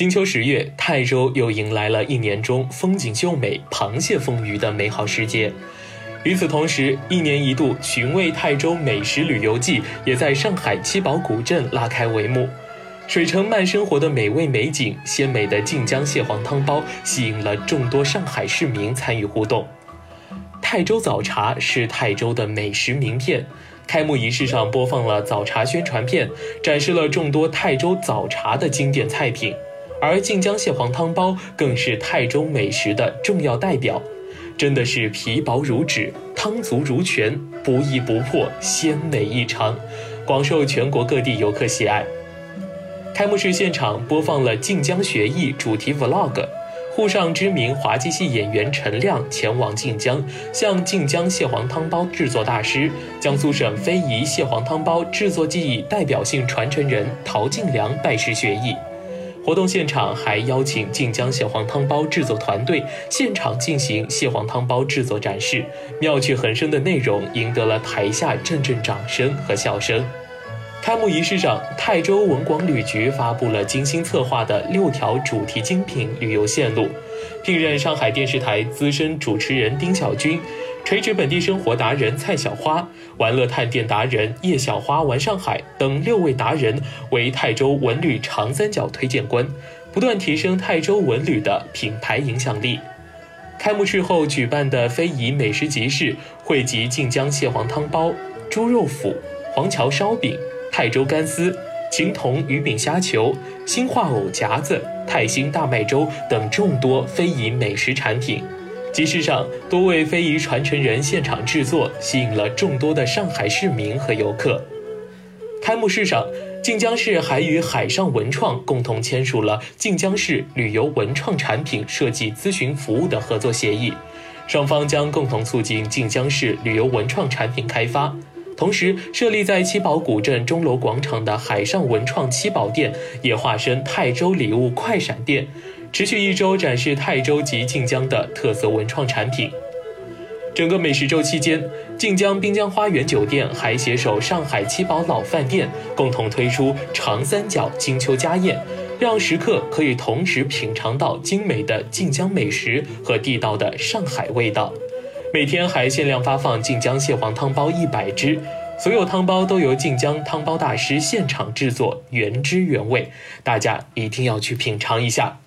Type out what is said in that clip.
金秋十月，泰州又迎来了一年中风景秀美、螃蟹丰腴的美好时节。与此同时，一年一度寻味泰州美食旅游季也在上海七宝古镇拉开帷幕。水城慢生活的美味美景、鲜美的晋江蟹黄汤包，吸引了众多上海市民参与互动。泰州早茶是泰州的美食名片。开幕仪式上播放了早茶宣传片，展示了众多泰州早茶的经典菜品。而晋江蟹黄汤包更是泰州美食的重要代表，真的是皮薄如纸，汤足如泉，不溢不破，鲜美异常，广受全国各地游客喜爱。开幕式现场播放了晋江学艺主题 Vlog，沪上知名滑稽戏演员陈亮前往晋江，向晋江蟹黄汤包制作大师、江苏省非遗蟹黄汤包制作技艺代表性传承人陶敬良拜师学艺。活动现场还邀请晋江蟹黄汤包制作团队现场进行蟹黄汤包制作展示，妙趣横生的内容赢得了台下阵阵掌声和笑声。开幕仪式上，泰州文广旅局发布了精心策划的六条主题精品旅游线路，聘任上海电视台资深主持人丁小军。垂直本地生活达人蔡小花、玩乐探店达人叶小花玩上海等六位达人为泰州文旅长三角推荐官，不断提升泰州文旅的品牌影响力。开幕式后举办的非遗美食集市，汇集晋江蟹黄汤包、猪肉脯、黄桥烧饼、泰州干丝、青铜鱼饼虾球、兴化藕夹子、泰兴大麦粥等众多非遗美食产品。集市上，多位非遗传承人现场制作，吸引了众多的上海市民和游客。开幕式上，晋江市还与海上文创共同签署了晋江市旅游文创产品设计咨询服务的合作协议，双方将共同促进晋江市旅游文创产品开发。同时，设立在七宝古镇钟楼广场的海上文创七宝店，也化身泰州礼物快闪店。持续一周展示泰州及晋江的特色文创产品。整个美食周期间，晋江滨江花园酒店还携手上海七宝老饭店，共同推出长三角金秋家宴，让食客可以同时品尝到精美的晋江美食和地道的上海味道。每天还限量发放晋江蟹黄汤包一百只。所有汤包都由晋江汤包大师现场制作，原汁原味，大家一定要去品尝一下。